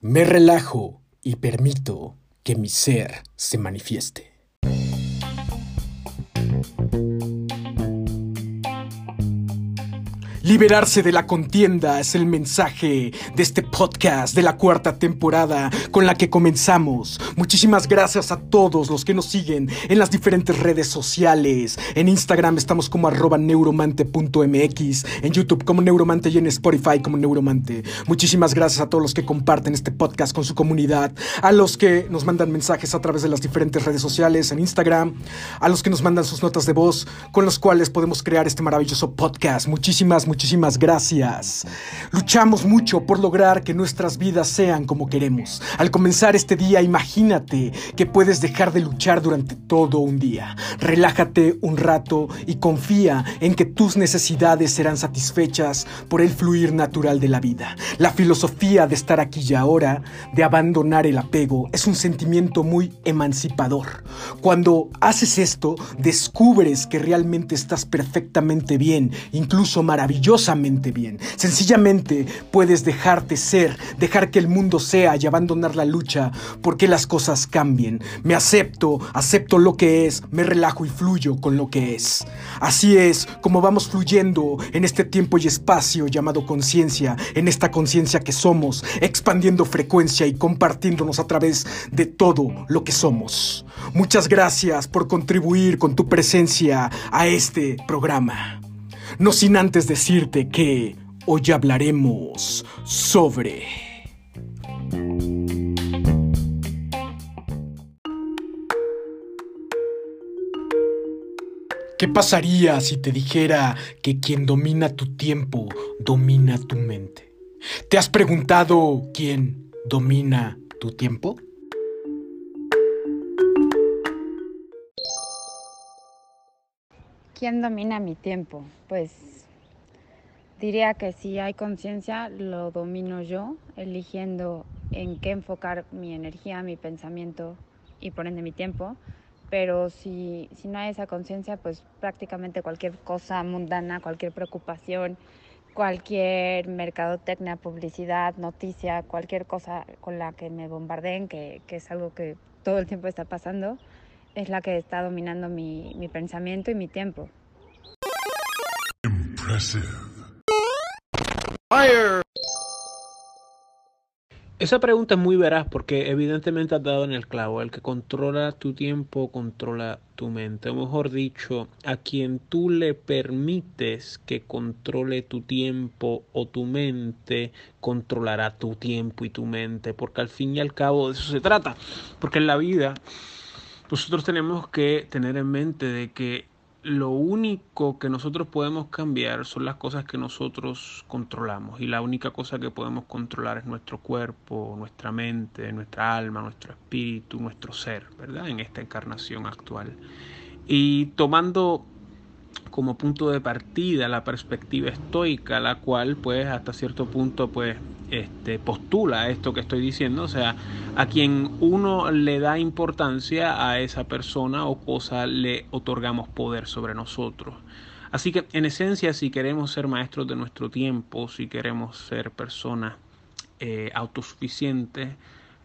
Me relajo y permito que mi ser se manifieste. Liberarse de la contienda es el mensaje de este podcast de la cuarta temporada con la que comenzamos. Muchísimas gracias a todos los que nos siguen en las diferentes redes sociales. En Instagram estamos como arroba neuromante.mx, en YouTube como Neuromante y en Spotify como Neuromante. Muchísimas gracias a todos los que comparten este podcast con su comunidad, a los que nos mandan mensajes a través de las diferentes redes sociales en Instagram, a los que nos mandan sus notas de voz con los cuales podemos crear este maravilloso podcast. Muchísimas, muchísimas gracias. Luchamos mucho por lograr que nuestras vidas sean como queremos. Al comenzar este día, imagínate que puedes dejar de luchar durante todo un día. Relájate un rato y confía en que tus necesidades serán satisfechas por el fluir natural de la vida. La filosofía de estar aquí y ahora, de abandonar el apego, es un sentimiento muy emancipador. Cuando haces esto, descubres que realmente estás perfectamente bien, incluso maravillosamente bien. Sencillamente puedes dejarte ser, dejar que el mundo sea y abandonar la lucha porque las cosas cambien. Me acepto, acepto lo que es, me relajo y fluyo con lo que es. Así es como vamos fluyendo en este tiempo y espacio llamado conciencia, en esta conciencia que somos, expandiendo frecuencia y compartiéndonos a través de todo lo que somos. Muchas gracias por contribuir con tu presencia a este programa. No sin antes decirte que hoy hablaremos sobre... ¿Qué pasaría si te dijera que quien domina tu tiempo domina tu mente? ¿Te has preguntado quién domina tu tiempo? ¿Quién domina mi tiempo? Pues diría que si hay conciencia, lo domino yo, eligiendo en qué enfocar mi energía, mi pensamiento y por ende mi tiempo. Pero si, si no hay esa conciencia, pues prácticamente cualquier cosa mundana, cualquier preocupación, cualquier mercadotecnia, publicidad, noticia, cualquier cosa con la que me bombardeen, que, que es algo que todo el tiempo está pasando, es la que está dominando mi, mi pensamiento y mi tiempo. Fire. Esa pregunta es muy veraz porque evidentemente has dado en el clavo. El que controla tu tiempo controla tu mente. O mejor dicho, a quien tú le permites que controle tu tiempo o tu mente, controlará tu tiempo y tu mente. Porque al fin y al cabo de eso se trata. Porque en la vida nosotros tenemos que tener en mente de que lo único que nosotros podemos cambiar son las cosas que nosotros controlamos y la única cosa que podemos controlar es nuestro cuerpo, nuestra mente, nuestra alma, nuestro espíritu, nuestro ser, ¿verdad? En esta encarnación actual. Y tomando como punto de partida la perspectiva estoica, la cual pues hasta cierto punto pues este, postula esto que estoy diciendo, o sea, a quien uno le da importancia a esa persona o cosa le otorgamos poder sobre nosotros. Así que en esencia si queremos ser maestros de nuestro tiempo, si queremos ser personas eh, autosuficientes,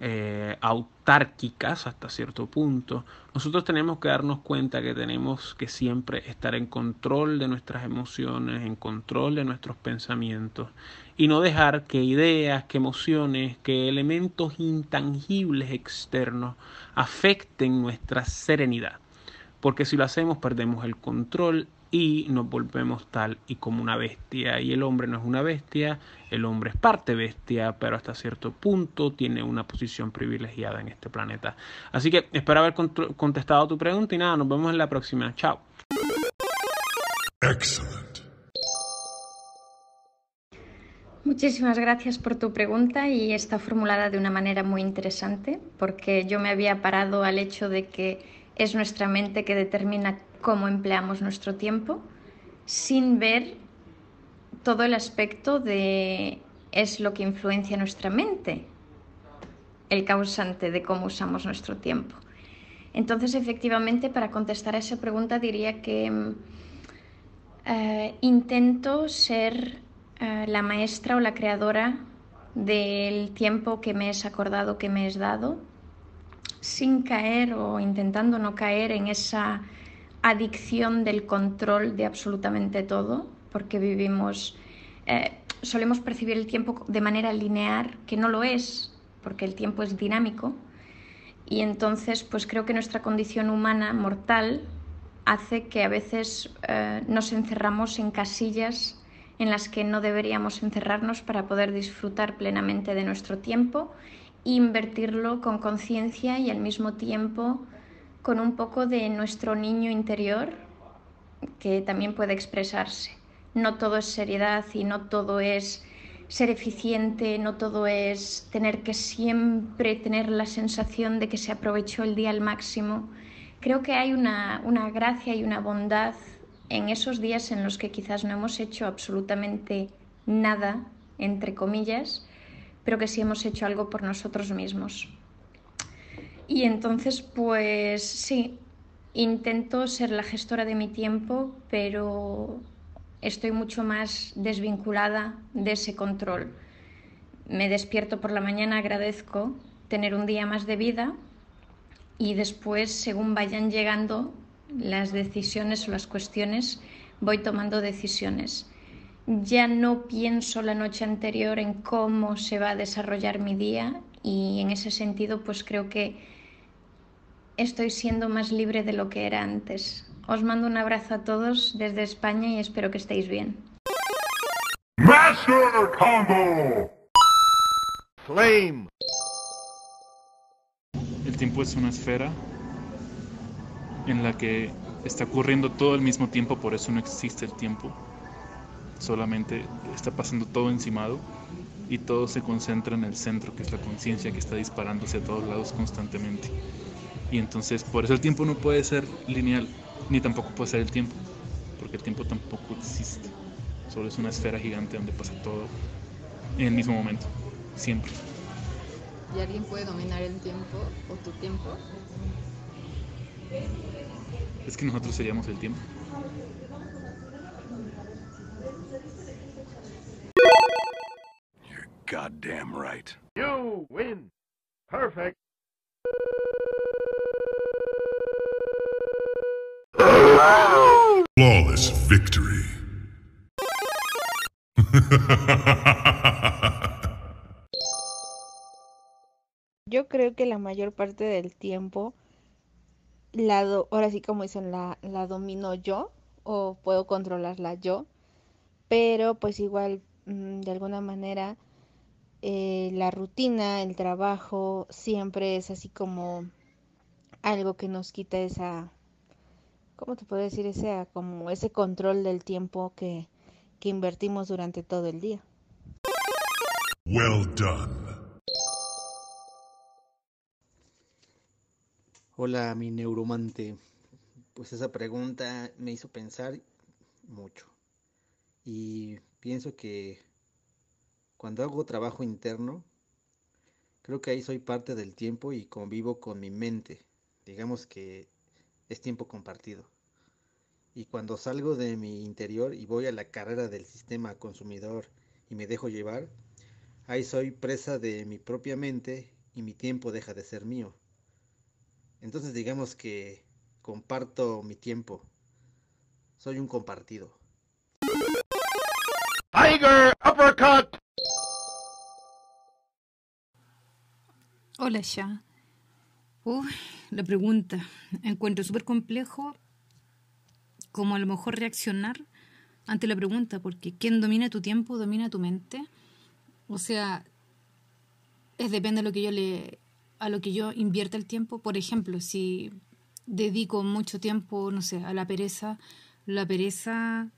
eh, autárquicas hasta cierto punto, nosotros tenemos que darnos cuenta que tenemos que siempre estar en control de nuestras emociones, en control de nuestros pensamientos y no dejar que ideas, que emociones, que elementos intangibles externos afecten nuestra serenidad. Porque si lo hacemos perdemos el control y nos volvemos tal y como una bestia. Y el hombre no es una bestia, el hombre es parte bestia, pero hasta cierto punto tiene una posición privilegiada en este planeta. Así que espero haber contestado tu pregunta y nada, nos vemos en la próxima. Chao. Muchísimas gracias por tu pregunta y está formulada de una manera muy interesante porque yo me había parado al hecho de que es nuestra mente que determina cómo empleamos nuestro tiempo sin ver todo el aspecto de es lo que influencia nuestra mente, el causante de cómo usamos nuestro tiempo. Entonces, efectivamente, para contestar a esa pregunta diría que mm, eh, intento ser eh, la maestra o la creadora del tiempo que me es acordado, que me es dado, sin caer o intentando no caer en esa adicción del control de absolutamente todo, porque vivimos, eh, solemos percibir el tiempo de manera lineal, que no lo es, porque el tiempo es dinámico, y entonces pues creo que nuestra condición humana mortal hace que a veces eh, nos encerramos en casillas en las que no deberíamos encerrarnos para poder disfrutar plenamente de nuestro tiempo e invertirlo con conciencia y al mismo tiempo con un poco de nuestro niño interior que también puede expresarse. No todo es seriedad y no todo es ser eficiente, no todo es tener que siempre tener la sensación de que se aprovechó el día al máximo. Creo que hay una, una gracia y una bondad en esos días en los que quizás no hemos hecho absolutamente nada, entre comillas, pero que sí hemos hecho algo por nosotros mismos. Y entonces, pues sí, intento ser la gestora de mi tiempo, pero estoy mucho más desvinculada de ese control. Me despierto por la mañana, agradezco tener un día más de vida y después, según vayan llegando las decisiones o las cuestiones, voy tomando decisiones. Ya no pienso la noche anterior en cómo se va a desarrollar mi día y en ese sentido pues creo que estoy siendo más libre de lo que era antes. Os mando un abrazo a todos desde España y espero que estéis bien. Master Combo. Flame. El tiempo es una esfera en la que está ocurriendo todo al mismo tiempo, por eso no existe el tiempo. Solamente está pasando todo encimado y todo se concentra en el centro, que es la conciencia que está disparándose a todos lados constantemente. Y entonces, por eso el tiempo no puede ser lineal, ni tampoco puede ser el tiempo, porque el tiempo tampoco existe. Solo es una esfera gigante donde pasa todo en el mismo momento, siempre. ¿Y alguien puede dominar el tiempo o tu tiempo? Es que nosotros seríamos el tiempo. You're goddamn right. You win. Perfect. Flawless victory. Yo creo que la mayor parte del tiempo, la do- ahora sí como dicen, la, la domino yo o puedo controlarla yo, pero pues igual mm, de alguna manera eh, la rutina, el trabajo, siempre es así como algo que nos quita esa, ¿cómo te puedo decir? Ese, como ese control del tiempo que, que invertimos durante todo el día. Well done. Hola, mi neuromante. Pues esa pregunta me hizo pensar mucho. Y pienso que cuando hago trabajo interno, creo que ahí soy parte del tiempo y convivo con mi mente. Digamos que es tiempo compartido. Y cuando salgo de mi interior y voy a la carrera del sistema consumidor y me dejo llevar, ahí soy presa de mi propia mente y mi tiempo deja de ser mío. Entonces digamos que comparto mi tiempo. Soy un compartido. Tiger uppercut. Hola, ya. Uy, la pregunta. Encuentro súper complejo como a lo mejor reaccionar ante la pregunta, porque quien domina tu tiempo domina tu mente. O sea, es depende de lo que yo le a lo que yo invierta el tiempo. Por ejemplo, si dedico mucho tiempo, no sé, a la pereza, la pereza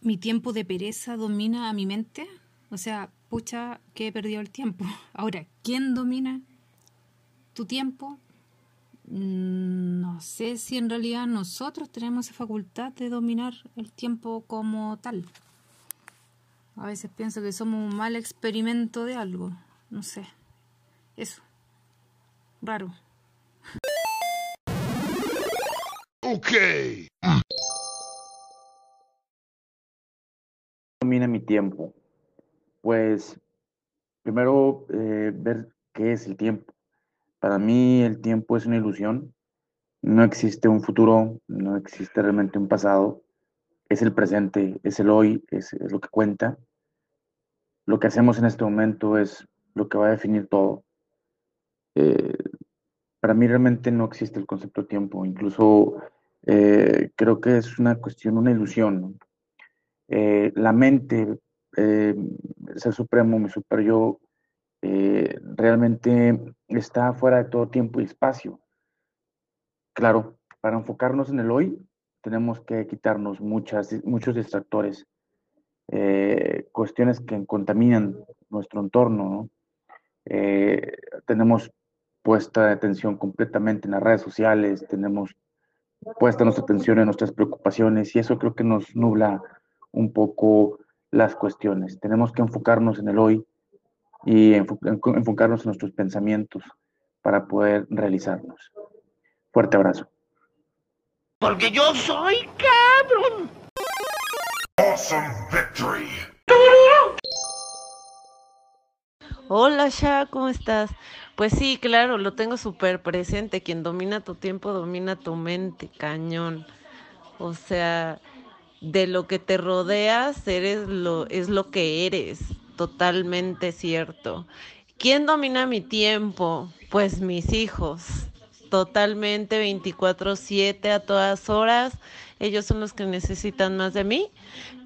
mi tiempo de pereza domina a mi mente. O sea, pucha, que he perdido el tiempo. Ahora, ¿quién domina tu tiempo? Mm, no sé si en realidad nosotros tenemos esa facultad de dominar el tiempo como tal. A veces pienso que somos un mal experimento de algo. No sé. Eso. Raro. Ok. Domina mi tiempo. Pues primero eh, ver qué es el tiempo. Para mí el tiempo es una ilusión. No existe un futuro, no existe realmente un pasado. Es el presente, es el hoy, es, lo que cuenta. Lo que hacemos en este momento es lo que va a definir todo. Eh, para mí realmente no existe el concepto de tiempo. Incluso eh, creo que es una cuestión, una ilusión. Eh, la mente, el ser supremo, mi super yo, realmente está fuera de todo tiempo y espacio. Claro, para enfocarnos en el hoy, tenemos que quitarnos muchas, muchos distractores, cuestiones que contaminan nuestro entorno. tenemos puesta atención completamente en las redes sociales, tenemos puesta nuestra atención en nuestras preocupaciones y eso creo que nos nubla un poco las cuestiones. Tenemos que enfocarnos en el hoy y enfocarnos en nuestros pensamientos para poder realizarnos. Fuerte abrazo. Porque yo soy cabrón. Awesome victory. Hola, Sha, ¿cómo estás? Pues sí, claro, lo tengo súper presente. Quien domina tu tiempo domina tu mente, cañón. O sea, de lo que te rodeas eres lo, es lo que eres, totalmente cierto. ¿Quién domina mi tiempo? Pues mis hijos, totalmente 24/7 a todas horas ellos son los que necesitan más de mí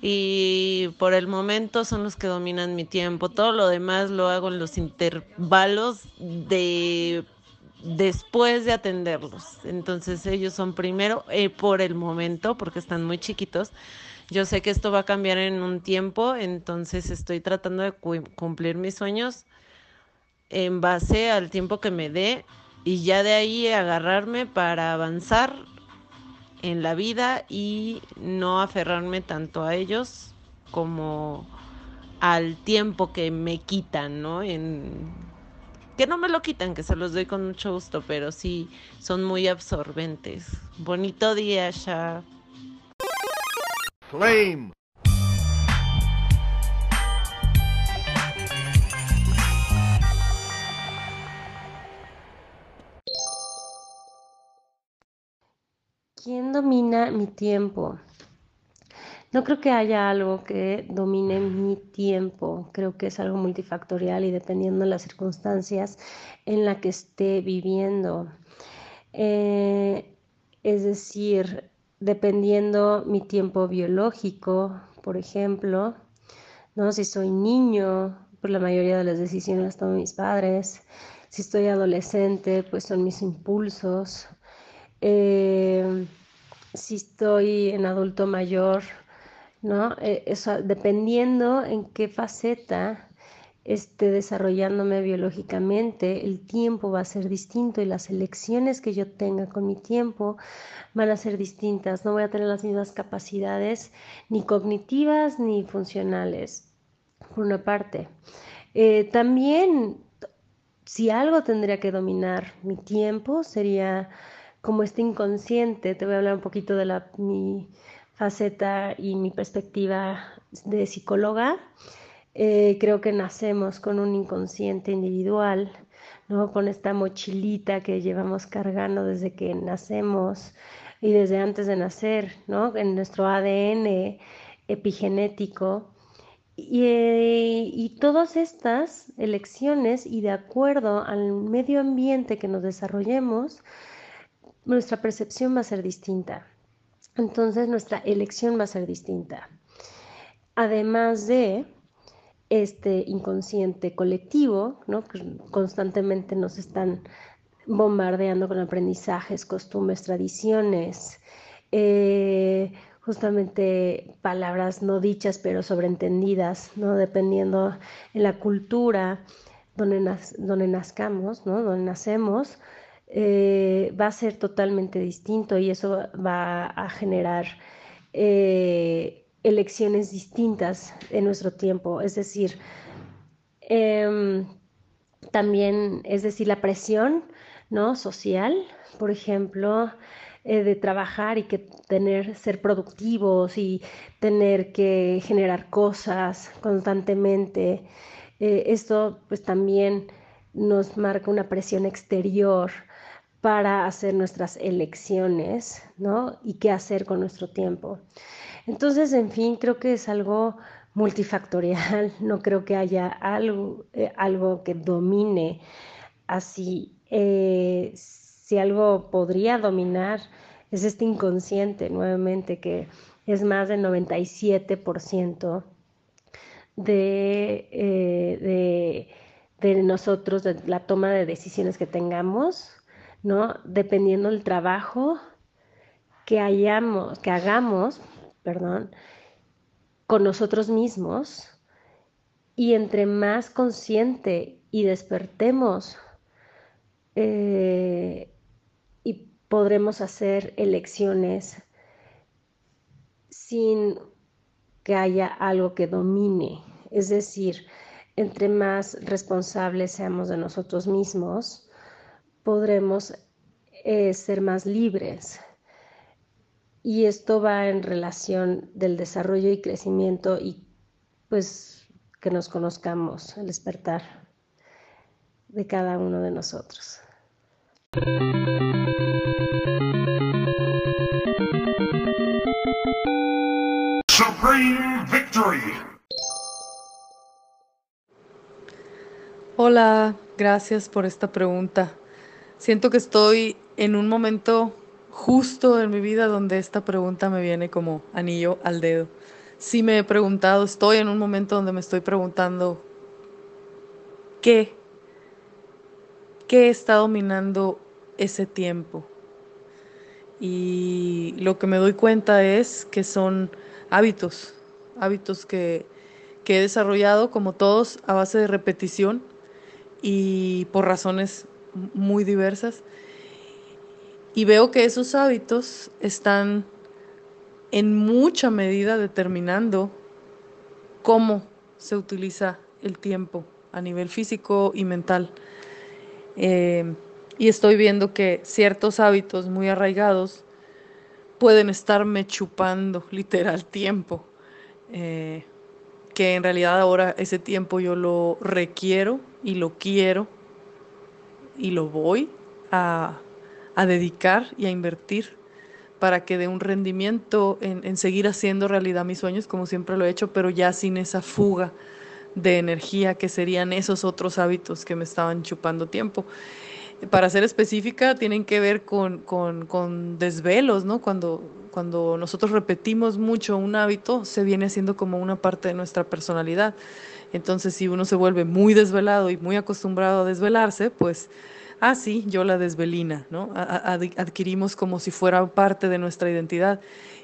y por el momento son los que dominan mi tiempo. Todo lo demás lo hago en los intervalos de después de atenderlos. Entonces ellos son primero eh, por el momento porque están muy chiquitos. Yo sé que esto va a cambiar en un tiempo, entonces estoy tratando de cumplir mis sueños en base al tiempo que me dé y ya de ahí agarrarme para avanzar en la vida y no aferrarme tanto a ellos como al tiempo que me quitan, ¿no? En que no me lo quitan, que se los doy con mucho gusto, pero sí son muy absorbentes. Bonito día, ya. ¿Quién domina mi tiempo? No creo que haya algo que domine mi tiempo. Creo que es algo multifactorial y dependiendo de las circunstancias en las que esté viviendo. Eh, es decir, dependiendo mi tiempo biológico, por ejemplo, ¿no? Si soy niño, pues la mayoría de las decisiones las toman mis padres. Si estoy adolescente, pues son mis impulsos. Eh, si estoy en adulto mayor, ¿no? Eh, eso, dependiendo en qué faceta esté desarrollándome biológicamente, el tiempo va a ser distinto y las elecciones que yo tenga con mi tiempo van a ser distintas. No voy a tener las mismas capacidades ni cognitivas ni funcionales, por una parte. Eh, también, si algo tendría que dominar mi tiempo, sería como este inconsciente, te voy a hablar un poquito de la, mi faceta y mi perspectiva de psicóloga. Eh, creo que nacemos con un inconsciente individual, ¿no? con esta mochilita que llevamos cargando desde que nacemos y desde antes de nacer, ¿no? en nuestro ADN epigenético. Y, eh, y, todas estas elecciones y de acuerdo al medio ambiente que nos desarrollemos, nuestra percepción va a ser distinta. Entonces nuestra elección va a ser distinta. Además de este inconsciente colectivo, ¿no? que constantemente nos están bombardeando con aprendizajes, costumbres, tradiciones, eh, justamente palabras no dichas pero sobreentendidas, ¿no? Dependiendo en la cultura donde, donde nazcamos, ¿no? Donde nacemos, eh, va a ser totalmente distinto y eso va a generar eh, elecciones distintas en nuestro tiempo. Es decir, em, también, es decir, la presión ¿no? social, por ejemplo, eh, de trabajar y que tener, ser productivos y tener que generar cosas constantemente. Eh, esto pues también nos marca una presión exterior para hacer nuestras elecciones, ¿no? Y qué hacer con nuestro tiempo. Entonces, en fin, creo que es algo multifactorial, no creo que haya algo, eh, algo que domine así si algo podría dominar es este inconsciente nuevamente que es más del 97% de, eh, de, de, nosotros, de la toma de decisiones que tengamos, ¿no? Dependiendo del trabajo que hayamos, que hagamos, perdón, con nosotros mismos y entre más consciente y despertemos eh, y podremos hacer elecciones sin que haya algo que domine. Es decir, entre más responsables seamos de nosotros mismos, podremos eh, ser más libres. Y esto va en relación del desarrollo y crecimiento y pues que nos conozcamos, el despertar de cada uno de nosotros. Supreme Victory. Hola, gracias por esta pregunta. Siento que estoy en un momento justo en mi vida donde esta pregunta me viene como anillo al dedo. Sí me he preguntado, estoy en un momento donde me estoy preguntando qué, qué está dominando ese tiempo. Y lo que me doy cuenta es que son hábitos, hábitos que, he desarrollado como todos a base de repetición y por razones muy diversas. Y veo que esos hábitos están en mucha medida determinando cómo se utiliza el tiempo a nivel físico y mental. Eh, y estoy viendo que ciertos hábitos muy arraigados pueden estarme chupando literal tiempo, eh, que en realidad ahora ese tiempo yo lo requiero y lo quiero y lo voy a, dedicar y a invertir para que dé un rendimiento en, seguir haciendo realidad mis sueños como siempre lo he hecho, pero ya sin esa fuga de energía que serían esos otros hábitos que me estaban chupando tiempo para ser específica, tienen que ver con, desvelos, ¿no? Cuando, cuando nosotros repetimos mucho un hábito, se viene haciendo como una parte de nuestra personalidad. Entonces, si uno se vuelve muy desvelado y muy acostumbrado a desvelarse, pues, ah, sí, yo la desvelina, ¿no? adquirimos como si fuera parte de nuestra identidad.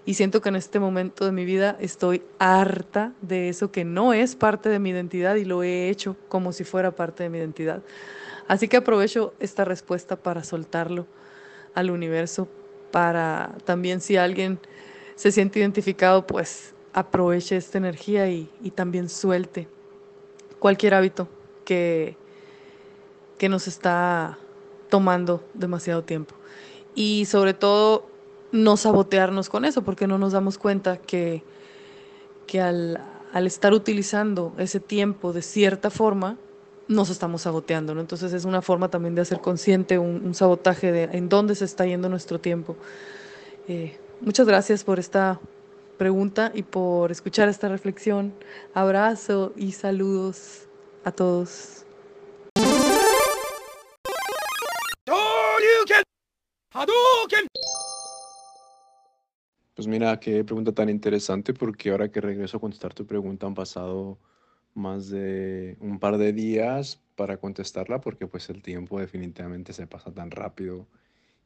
Y siento que en este momento de mi vida estoy harta de eso que no es parte de mi identidad y lo he hecho como si fuera parte de mi identidad. Así que aprovecho esta respuesta para soltarlo al universo, para también si alguien se siente identificado, pues aproveche esta energía y, también suelte cualquier hábito que, que nos está tomando demasiado tiempo. Y sobre todo, no sabotearnos con eso, porque no nos damos cuenta que, que al, al estar utilizando ese tiempo de cierta forma, nos estamos saboteando, ¿no? Entonces es una forma también de hacer consciente un, sabotaje de en dónde se está yendo nuestro tiempo. Eh, muchas gracias por esta pregunta y por escuchar esta reflexión. Abrazo y saludos a todos. Pues mira, qué pregunta tan interesante porque ahora que regreso a contestar tu pregunta han pasado más de un par de días para contestarla porque pues el tiempo definitivamente se pasa tan rápido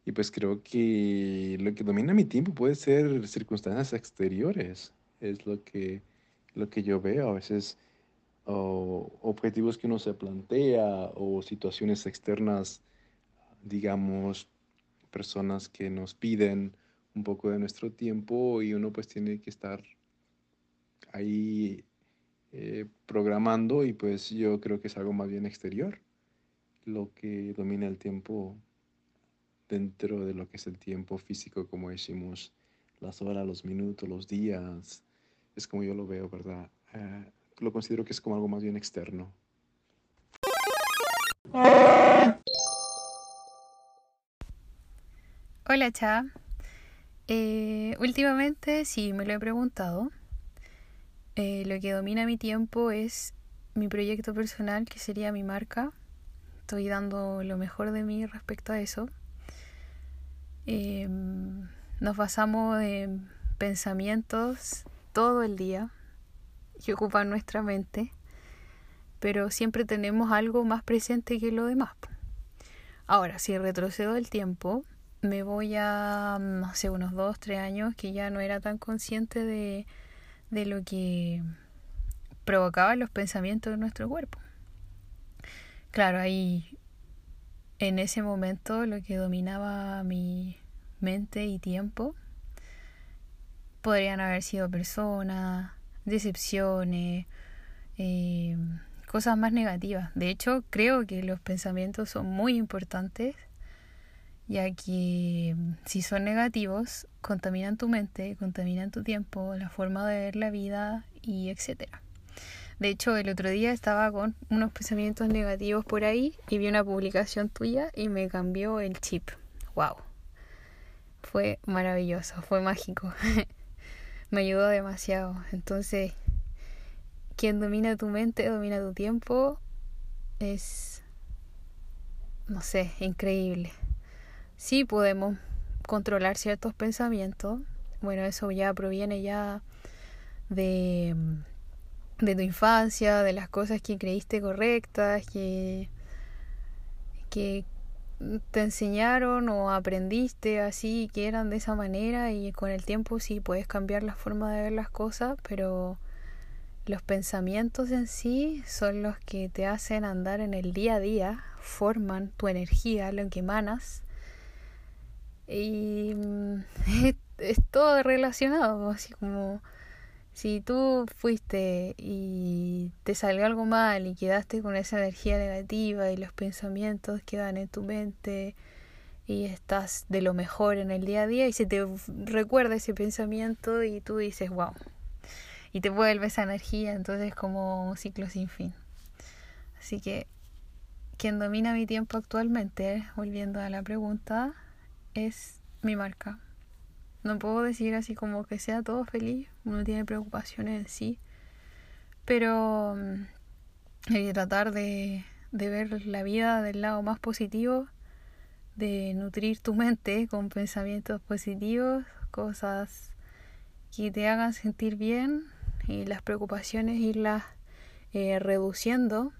Y pues creo que lo que domina mi tiempo puede ser circunstancias exteriores. Es lo que, lo que yo veo. A veces o objetivos que uno se plantea o situaciones externas, digamos, personas que nos piden un poco de nuestro tiempo y uno pues tiene que estar ahí eh, programando y pues yo creo que es algo más bien exterior lo que domina el tiempo dentro de lo que es el tiempo físico, como decimos, las horas, los minutos, los días, es como yo lo veo, ¿verdad? Eh, lo considero que es como algo más bien externo. Hola, Cha. Eh, últimamente sí me lo he preguntado. Eh, lo que domina mi tiempo es mi proyecto personal, que sería mi marca. Estoy dando lo mejor de mí respecto a eso. Em, nos basamos en pensamientos todo el día que ocupan nuestra mente, pero siempre tenemos algo más presente que lo demás. Ahora, si retrocedo el tiempo, me voy a, no sé, unos dos, tres años que ya no era tan consciente de, de lo que provocaban los pensamientos de nuestro cuerpo. Claro, ahí en ese momento lo que dominaba mi mente y tiempo podrían haber sido personas, decepciones, eh, cosas más negativas. De hecho, creo que los pensamientos son muy importantes, ya que si son negativos, contaminan tu mente, contaminan tu tiempo, la forma de ver la vida y etcétera. De hecho, el otro día estaba con unos pensamientos negativos por ahí y vi una publicación tuya y me cambió el chip. ¡Wow! Fue maravilloso, fue mágico. me ayudó demasiado. Entonces, quien domina tu mente, domina tu tiempo, es, no sé, increíble. Sí podemos controlar ciertos pensamientos. Bueno, eso ya proviene ya de de tu infancia, de las cosas que creíste correctas, que, que te enseñaron o aprendiste así, que eran de esa manera y con el tiempo sí puedes cambiar la forma de ver las cosas, pero los pensamientos en sí son los que te hacen andar en el día a día, forman tu energía, lo que emanas. Y mm, es, todo relacionado, así como si tú fuiste y te salió algo mal y quedaste con esa energía negativa y los pensamientos quedan en tu mente y estás de lo mejor en el día a día y se te recuerda ese pensamiento y tú dices, wow, y te vuelve esa energía, entonces es como un ciclo sin fin. Así que quien domina mi tiempo actualmente, volviendo a la pregunta, es mi marca. No puedo decir así como que sea todo feliz, uno tiene preocupaciones en sí, pero mm, hay tratar de, de ver la vida del lado más positivo, de nutrir tu mente con pensamientos positivos, cosas que te hagan sentir bien y las preocupaciones irlas eh, reduciendo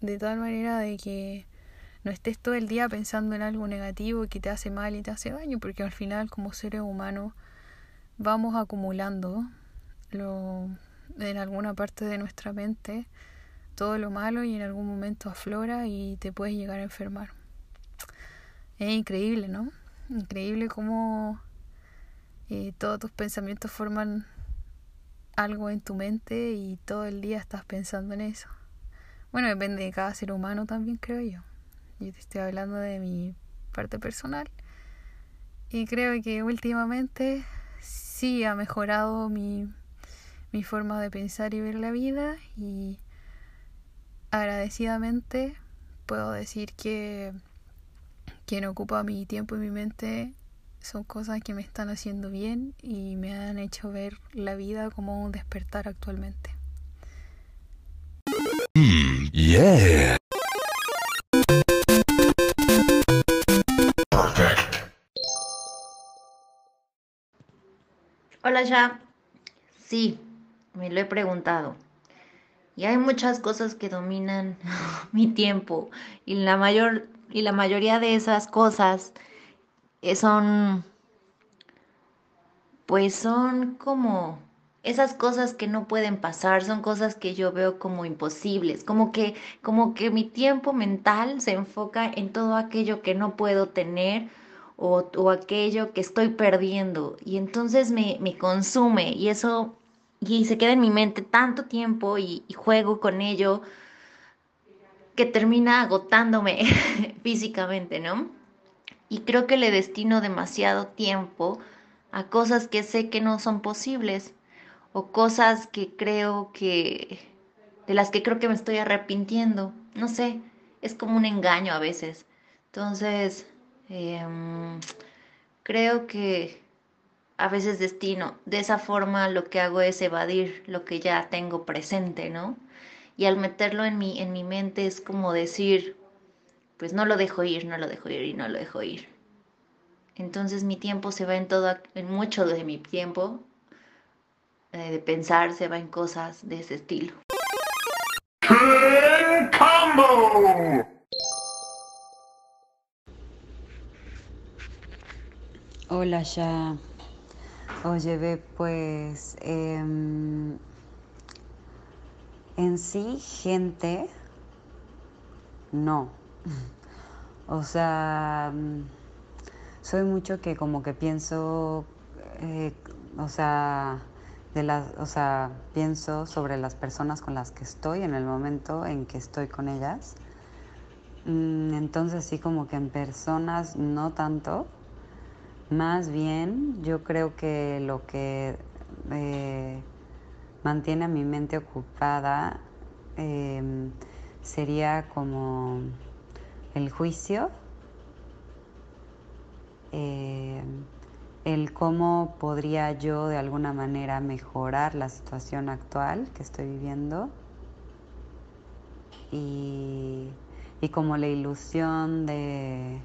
de tal manera de que no estés todo el día pensando en algo negativo que te hace mal y te hace daño, porque al final como seres humanos vamos acumulando lo, en alguna parte de nuestra mente todo lo malo y en algún momento aflora y te puedes llegar a enfermar. Es increíble, ¿no? Increíble cómo eh, todos tus pensamientos forman algo en tu mente y todo el día estás pensando en eso. Bueno, depende de cada ser humano también, creo yo. Yo te estoy hablando de mi parte personal. Y creo que últimamente sí ha mejorado mi, mi forma de pensar y ver la vida y agradecidamente puedo decir que quien ocupa mi tiempo y mi mente son cosas que me están haciendo bien y me han hecho ver la vida como un despertar actualmente. Mm, yeah. Hola, ya. Sí, me lo he preguntado. Y hay muchas cosas que dominan mi tiempo y la mayor y la mayoría de esas cosas eh, son, pues son como esas cosas que no pueden pasar, son cosas que yo veo como imposibles, como que, como que mi tiempo mental se enfoca en todo aquello que no puedo tener o, aquello que estoy perdiendo y entonces me, me consume y eso y se queda en mi mente tanto tiempo y, y juego con ello que termina agotándome físicamente, ¿no? Y creo que le destino demasiado tiempo a cosas que sé que no son posibles o cosas que creo que de las que creo que me estoy arrepintiendo. No sé, es como un engaño a veces. Entonces, em, creo que a veces destino, de esa forma lo que hago es evadir lo que ya tengo presente, ¿no? Y al meterlo en mi, en mi mente es como decir, pues no lo dejo ir, no lo dejo ir y no lo dejo ir. Entonces mi tiempo se va en todo, en mucho de mi tiempo eh, de pensar se va en cosas de ese estilo. Combo! Hola, ya. Oye, ve, pues. em, en sí, gente. No. O sea. mm, Soy mucho que como que pienso. eh, o sea. De las, o sea, pienso sobre las personas con las que estoy en el momento en que estoy con ellas. Mm, Entonces sí como que en personas no tanto. Más bien yo creo que lo que eh, mantiene a mi mente ocupada em, sería como el juicio, em, el cómo podría yo de alguna manera mejorar la situación actual que estoy viviendo y, y como la ilusión de,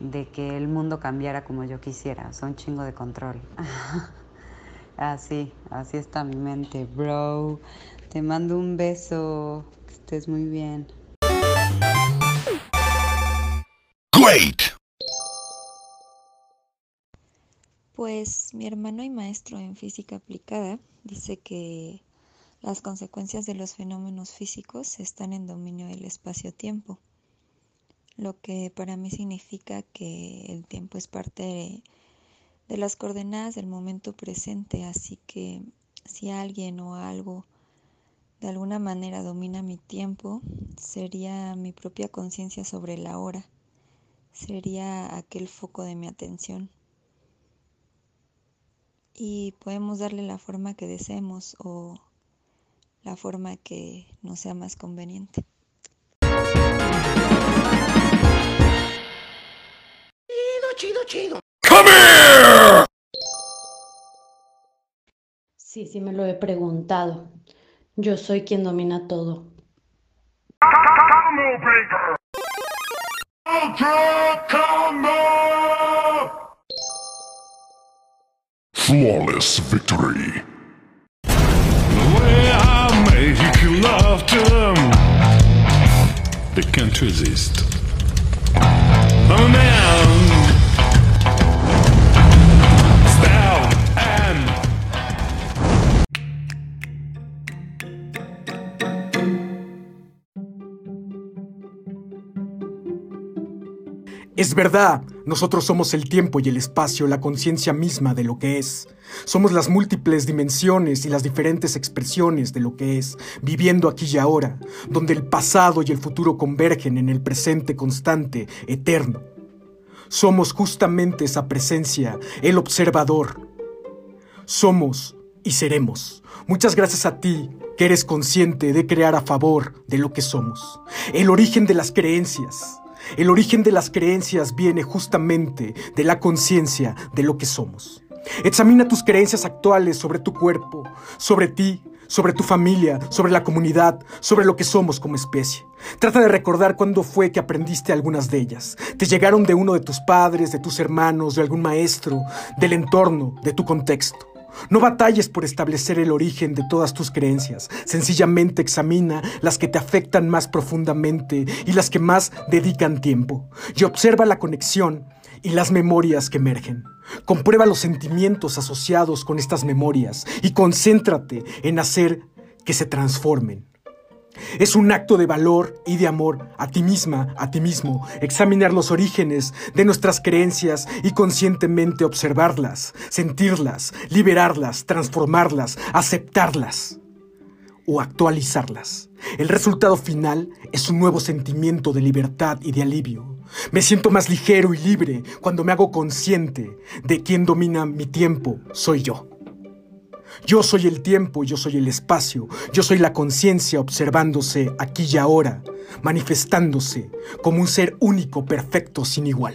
de que el mundo cambiara como yo quisiera. O sea, un chingo de control. así, así está mi mente, bro. Te mando un beso. Que estés muy bien. Great! Pues mi hermano y maestro en física aplicada dice que las consecuencias de los fenómenos físicos están en dominio del espacio-tiempo, lo que para mí significa que el tiempo es parte de, de las coordenadas del momento presente, así que si alguien o algo de alguna manera domina mi tiempo, sería mi propia conciencia sobre la hora, sería aquel foco de mi atención. Y podemos darle la forma que deseemos o la forma que nos sea más conveniente. Chido, chido, chido. Sí, sí me lo he preguntado. Yo soy quien domina todo. Flawless victory. The way I make love to them, they can't resist. Es verdad, nosotros somos el tiempo y el espacio, la conciencia misma de lo que es. Somos las múltiples dimensiones y las diferentes expresiones de lo que es, viviendo aquí y ahora, donde el pasado y el futuro convergen en el presente constante, eterno. Somos justamente esa presencia, el observador. Somos y seremos. Muchas gracias a ti que eres consciente de crear a favor de lo que somos. El origen de las creencias. El origen de las creencias viene justamente de la conciencia de lo que somos. Examina tus creencias actuales sobre tu cuerpo, sobre ti, sobre tu familia, sobre la comunidad, sobre lo que somos como especie. Trata de recordar cuándo fue que aprendiste algunas de ellas. Te llegaron de uno de tus padres, de tus hermanos, de algún maestro, del entorno, de tu contexto. No batalles por establecer el origen de todas tus creencias. Sencillamente examina las que te afectan más profundamente y las que más dedican tiempo. Y observa la conexión y las memorias que emergen. Comprueba los sentimientos asociados con estas memorias y concéntrate en hacer que se transformen. Es un acto de valor y de amor a ti misma, a ti mismo, examinar los orígenes de nuestras creencias y conscientemente observarlas, sentirlas, liberarlas, transformarlas, aceptarlas o actualizarlas. El resultado final es un nuevo sentimiento de libertad y de alivio. Me siento más ligero y libre cuando me hago consciente de quién domina mi tiempo, soy yo. Yo soy el tiempo, yo soy el espacio, yo soy la conciencia observándose aquí y ahora, manifestándose como un ser único, perfecto, sin igual.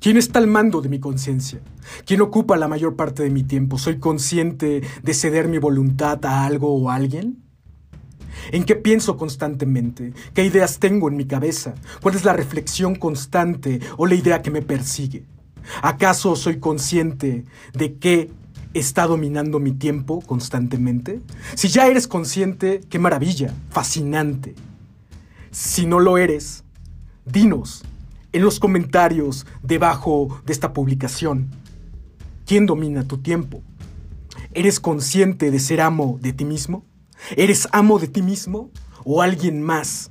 ¿Quién está al mando de mi conciencia? ¿Quién ocupa la mayor parte de mi tiempo? ¿Soy consciente de ceder mi voluntad a algo o a alguien? ¿En qué pienso constantemente? ¿Qué ideas tengo en mi cabeza? ¿Cuál es la reflexión constante o la idea que me persigue? ¿Acaso soy consciente de qué está dominando mi tiempo constantemente? Si ya eres consciente, qué maravilla, fascinante. Si no lo eres, dinos en los comentarios debajo de esta publicación. ¿Quién domina tu tiempo? ¿Eres consciente de ser amo de ti mismo? ¿Eres amo de ti mismo? ¿O alguien más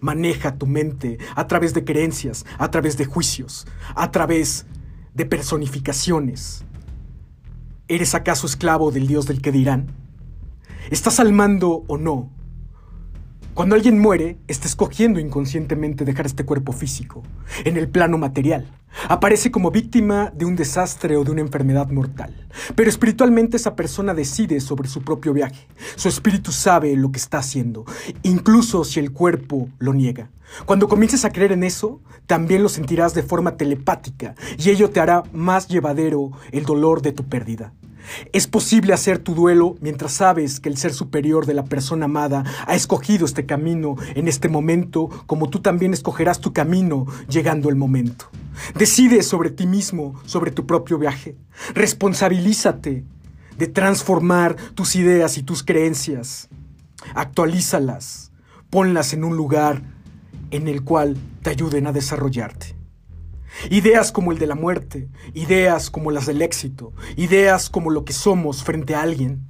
maneja tu mente a través de creencias, a través de juicios, a través de personificaciones? ¿Eres acaso esclavo del Dios del que dirán? ¿Estás al mando o no cuando alguien muere, está escogiendo inconscientemente dejar este cuerpo físico, en el plano material. Aparece como víctima de un desastre o de una enfermedad mortal. Pero espiritualmente esa persona decide sobre su propio viaje. Su espíritu sabe lo que está haciendo, incluso si el cuerpo lo niega. Cuando comiences a creer en eso, también lo sentirás de forma telepática y ello te hará más llevadero el dolor de tu pérdida. Es posible hacer tu duelo mientras sabes que el ser superior de la persona amada ha escogido este camino en este momento, como tú también escogerás tu camino llegando el momento. Decide sobre ti mismo, sobre tu propio viaje. Responsabilízate de transformar tus ideas y tus creencias. Actualízalas. Ponlas en un lugar en el cual te ayuden a desarrollarte. Ideas como el de la muerte, ideas como las del éxito, ideas como lo que somos frente a alguien.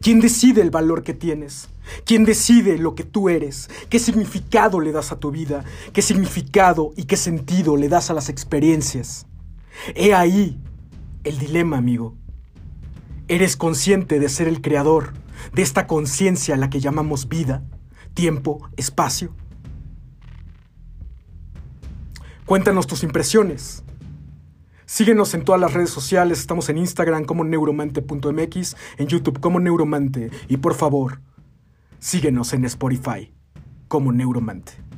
¿Quién decide el valor que tienes? ¿Quién decide lo que tú eres? ¿Qué significado le das a tu vida? ¿Qué significado y qué sentido le das a las experiencias? He ahí el dilema, amigo. ¿Eres consciente de ser el creador de esta conciencia a la que llamamos vida, tiempo, espacio? Cuéntanos tus impresiones. Síguenos en todas las redes sociales, estamos en Instagram como neuromante.mx, en YouTube como Neuromante y por favor, síguenos en Spotify como Neuromante.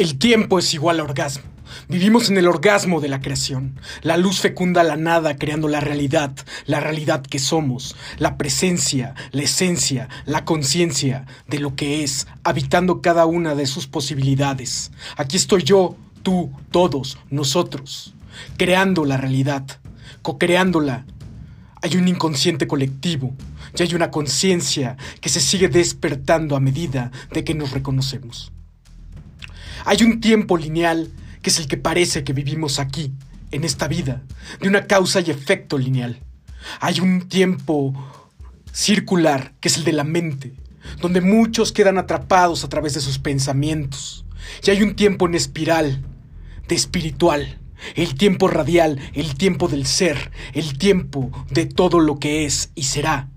El tiempo es igual a orgasmo. Vivimos en el orgasmo de la creación. La luz fecunda la nada creando la realidad, la realidad que somos, la presencia, la esencia, la conciencia de lo que es, habitando cada una de sus posibilidades. Aquí estoy yo, tú, todos, nosotros, creando la realidad, co-creándola. Hay un inconsciente colectivo y hay una conciencia que se sigue despertando a medida de que nos reconocemos. Hay un tiempo lineal que es el que parece que vivimos aquí, en esta vida, de una causa y efecto lineal. Hay un tiempo circular que es el de la mente, donde muchos quedan atrapados a través de sus pensamientos. Y hay un tiempo en espiral, de espiritual, el tiempo radial, el tiempo del ser, el tiempo de todo lo que es y será.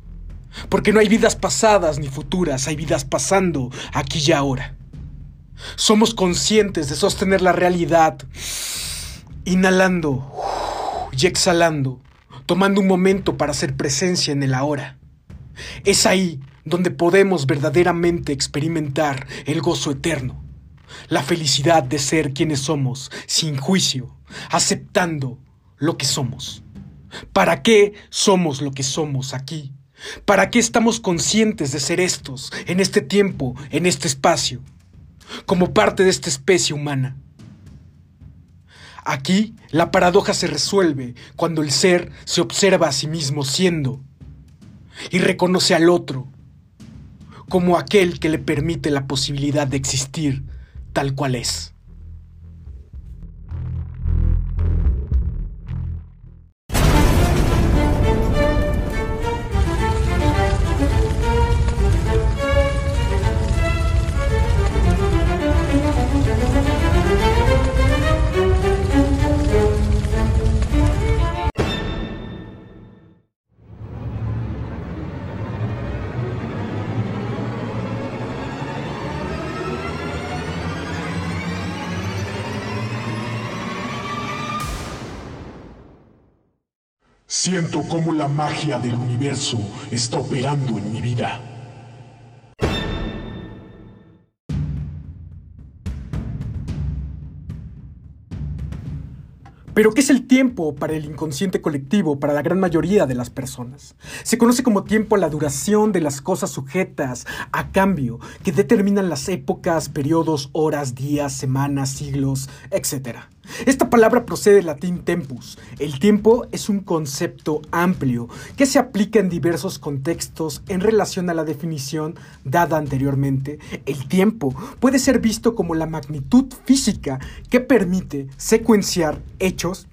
Porque no hay vidas pasadas ni futuras, hay vidas pasando aquí y ahora. Somos conscientes de sostener la realidad, inhalando y exhalando, tomando un momento para hacer presencia en el ahora. Es ahí donde podemos verdaderamente experimentar el gozo eterno, la felicidad de ser quienes somos, sin juicio, aceptando lo que somos. ¿Para qué somos lo que somos aquí? ¿Para qué estamos conscientes de ser estos, en este tiempo, en este espacio, como parte de esta especie humana? Aquí la paradoja se resuelve cuando el ser se observa a sí mismo siendo y reconoce al otro como aquel que le permite la posibilidad de existir tal cual es. Siento cómo la magia del universo está operando en mi vida. Pero ¿qué es el tiempo para el inconsciente colectivo, para la gran mayoría de las personas? Se conoce como tiempo la duración de las cosas sujetas a cambio, que determinan las épocas, periodos, horas, días, semanas, siglos, etc. Esta palabra procede del latín tempus. El tiempo es un concepto amplio que se aplica en diversos contextos en relación a la definición dada anteriormente. El tiempo puede ser visto como la magnitud física que permite secuenciar hechos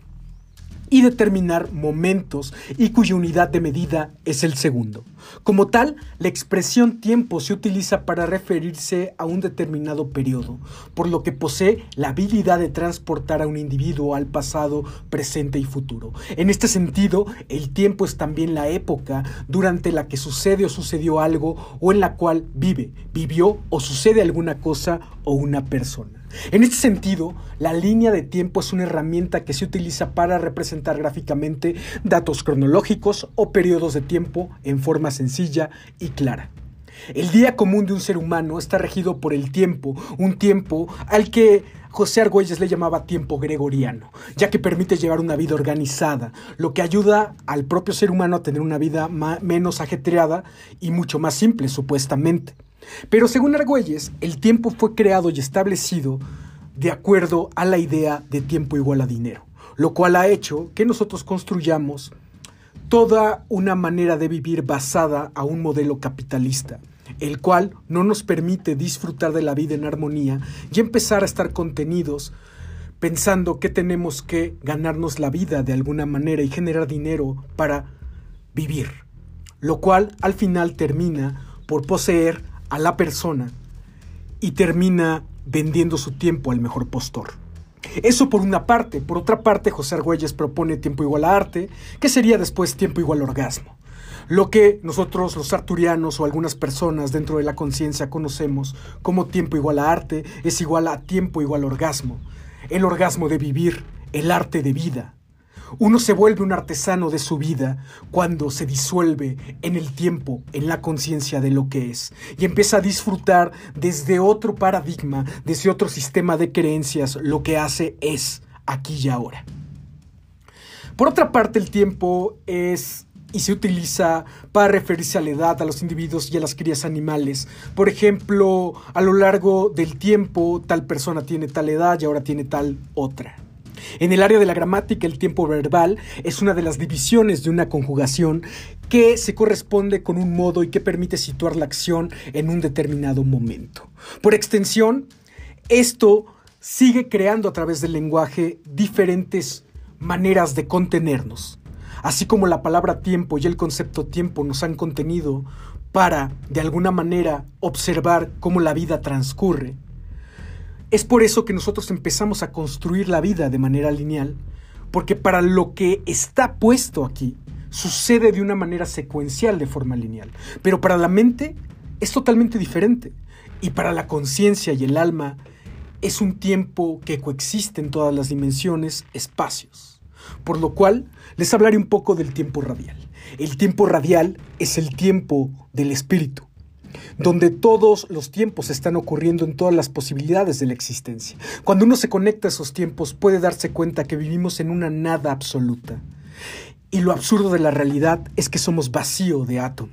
y determinar momentos y cuya unidad de medida es el segundo. Como tal, la expresión tiempo se utiliza para referirse a un determinado periodo, por lo que posee la habilidad de transportar a un individuo al pasado, presente y futuro. En este sentido, el tiempo es también la época durante la que sucede o sucedió algo o en la cual vive, vivió o sucede alguna cosa o una persona. En este sentido, la línea de tiempo es una herramienta que se utiliza para representar gráficamente datos cronológicos o periodos de tiempo en forma sencilla y clara. El día común de un ser humano está regido por el tiempo, un tiempo al que José Argüelles le llamaba tiempo gregoriano, ya que permite llevar una vida organizada, lo que ayuda al propio ser humano a tener una vida menos ajetreada y mucho más simple, supuestamente. Pero según Argüelles, el tiempo fue creado y establecido de acuerdo a la idea de tiempo igual a dinero, lo cual ha hecho que nosotros construyamos toda una manera de vivir basada a un modelo capitalista, el cual no nos permite disfrutar de la vida en armonía y empezar a estar contenidos pensando que tenemos que ganarnos la vida de alguna manera y generar dinero para vivir, lo cual al final termina por poseer a la persona y termina vendiendo su tiempo al mejor postor. Eso por una parte. Por otra parte, José Argüelles propone tiempo igual a arte, que sería después tiempo igual orgasmo. Lo que nosotros los arturianos o algunas personas dentro de la conciencia conocemos como tiempo igual a arte es igual a tiempo igual orgasmo. El orgasmo de vivir, el arte de vida, uno se vuelve un artesano de su vida cuando se disuelve en el tiempo, en la conciencia de lo que es, y empieza a disfrutar desde otro paradigma, desde otro sistema de creencias, lo que hace es aquí y ahora. Por otra parte, el tiempo es y se utiliza para referirse a la edad, a los individuos y a las crías animales. Por ejemplo, a lo largo del tiempo, tal persona tiene tal edad y ahora tiene tal otra. En el área de la gramática, el tiempo verbal es una de las divisiones de una conjugación que se corresponde con un modo y que permite situar la acción en un determinado momento. Por extensión, esto sigue creando a través del lenguaje diferentes maneras de contenernos. Así como la palabra tiempo y el concepto tiempo nos han contenido para, de alguna manera, observar cómo la vida transcurre, es por eso que nosotros empezamos a construir la vida de manera lineal, porque para lo que está puesto aquí sucede de una manera secuencial de forma lineal, pero para la mente es totalmente diferente y para la conciencia y el alma es un tiempo que coexiste en todas las dimensiones, espacios. Por lo cual les hablaré un poco del tiempo radial. El tiempo radial es el tiempo del espíritu, donde todos los tiempos están ocurriendo en todas las posibilidades de la existencia. Cuando uno se conecta a esos tiempos puede darse cuenta que vivimos en una nada absoluta. Y lo absurdo de la realidad es que somos vacío de átomo,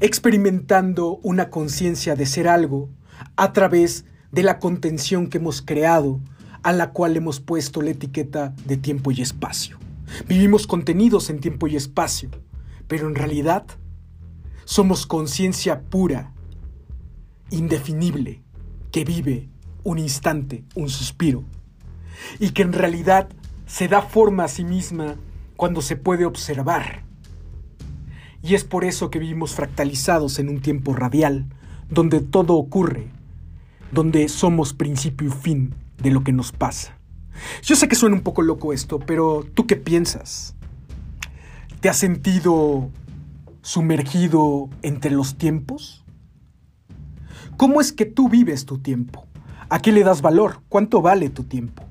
experimentando una conciencia de ser algo a través de la contención que hemos creado, a la cual hemos puesto la etiqueta de tiempo y espacio. Vivimos contenidos en tiempo y espacio, pero en realidad somos conciencia pura, indefinible, que vive un instante, un suspiro, y que en realidad se da forma a sí misma cuando se puede observar. Y es por eso que vivimos fractalizados en un tiempo radial, donde todo ocurre, donde somos principio y fin de lo que nos pasa. Yo sé que suena un poco loco esto, pero ¿tú qué piensas? ¿Te has sentido sumergido entre los tiempos? ¿Cómo es que tú vives tu tiempo? ¿A qué le das valor? ¿Cuánto vale tu tiempo?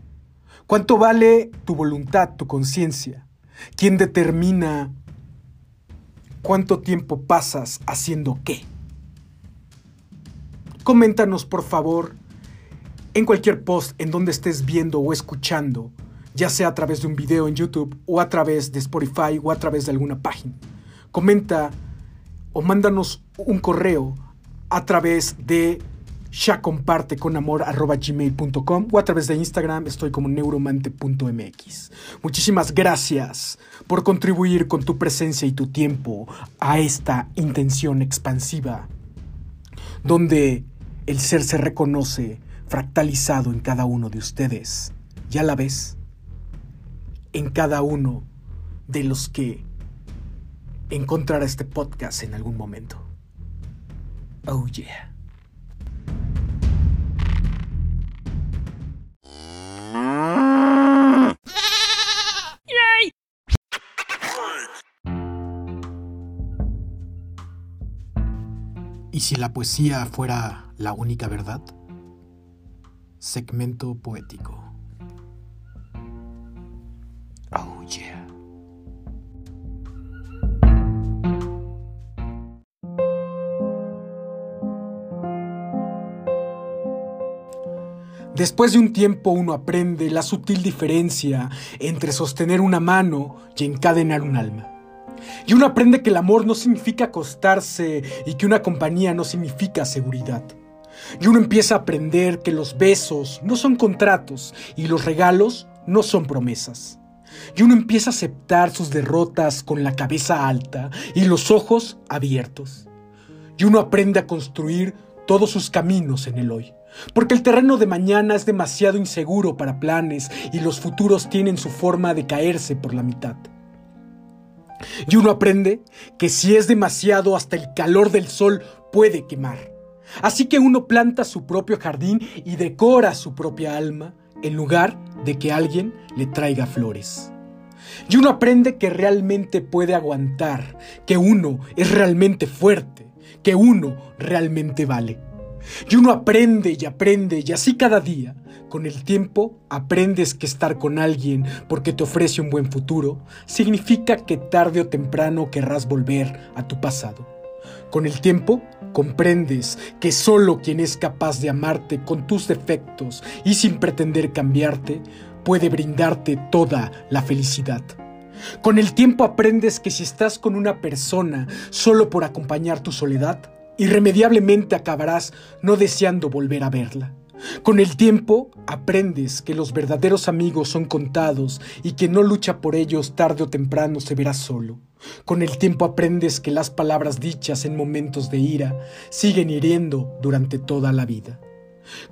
¿Cuánto vale tu voluntad, tu conciencia? ¿Quién determina cuánto tiempo pasas haciendo qué? Coméntanos por favor en cualquier post en donde estés viendo o escuchando, ya sea a través de un video en YouTube o a través de Spotify o a través de alguna página. Comenta o mándanos un correo a través de gmail.com o a través de Instagram estoy como neuromante.mx. Muchísimas gracias por contribuir con tu presencia y tu tiempo a esta intención expansiva, donde el ser se reconoce fractalizado en cada uno de ustedes. ¿Ya la ves? En cada uno de los que encontrará este podcast en algún momento. Oh yeah. ¿Y si la poesía fuera la única verdad? Segmento poético. Después de un tiempo uno aprende la sutil diferencia entre sostener una mano y encadenar un alma. Y uno aprende que el amor no significa acostarse y que una compañía no significa seguridad. Y uno empieza a aprender que los besos no son contratos y los regalos no son promesas. Y uno empieza a aceptar sus derrotas con la cabeza alta y los ojos abiertos. Y uno aprende a construir todos sus caminos en el hoy. Porque el terreno de mañana es demasiado inseguro para planes y los futuros tienen su forma de caerse por la mitad. Y uno aprende que si es demasiado hasta el calor del sol puede quemar. Así que uno planta su propio jardín y decora su propia alma en lugar de que alguien le traiga flores. Y uno aprende que realmente puede aguantar, que uno es realmente fuerte, que uno realmente vale. Y uno aprende y aprende y así cada día, con el tiempo, aprendes que estar con alguien porque te ofrece un buen futuro significa que tarde o temprano querrás volver a tu pasado. Con el tiempo, comprendes que solo quien es capaz de amarte con tus defectos y sin pretender cambiarte puede brindarte toda la felicidad. Con el tiempo aprendes que si estás con una persona solo por acompañar tu soledad, irremediablemente acabarás no deseando volver a verla. Con el tiempo aprendes que los verdaderos amigos son contados y que no lucha por ellos tarde o temprano se verá solo. Con el tiempo aprendes que las palabras dichas en momentos de ira siguen hiriendo durante toda la vida.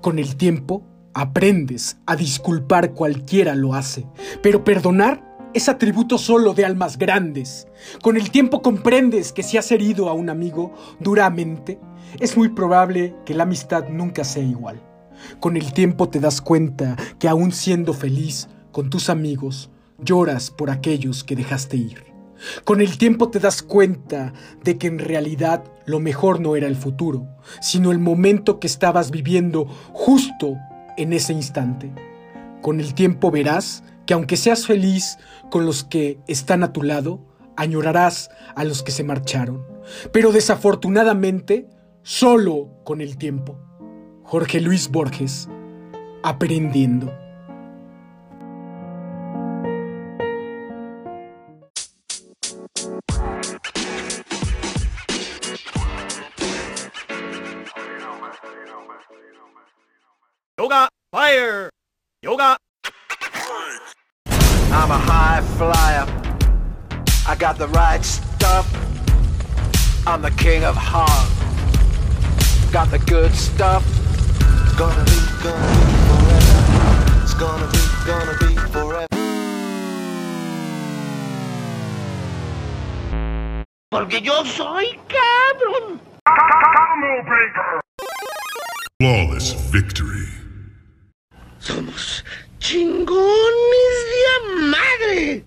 Con el tiempo aprendes a disculpar cualquiera lo hace, pero perdonar es atributo solo de almas grandes. Con el tiempo comprendes que si has herido a un amigo duramente, es muy probable que la amistad nunca sea igual. Con el tiempo te das cuenta que aún siendo feliz con tus amigos, lloras por aquellos que dejaste ir. Con el tiempo te das cuenta de que en realidad lo mejor no era el futuro, sino el momento que estabas viviendo justo en ese instante. Con el tiempo verás que aunque seas feliz con los que están a tu lado, añorarás a los que se marcharon, pero desafortunadamente solo con el tiempo. Jorge Luis Borges, aprendiendo. Yoga, fire! Yoga! I'm a high flyer. I got the right stuff. I'm the king of hard. Got the good stuff. It's gonna be, gonna be forever. It's gonna be, gonna be forever. Porque yo soy cabrón. Flawless victory. Somos chingones de a madre.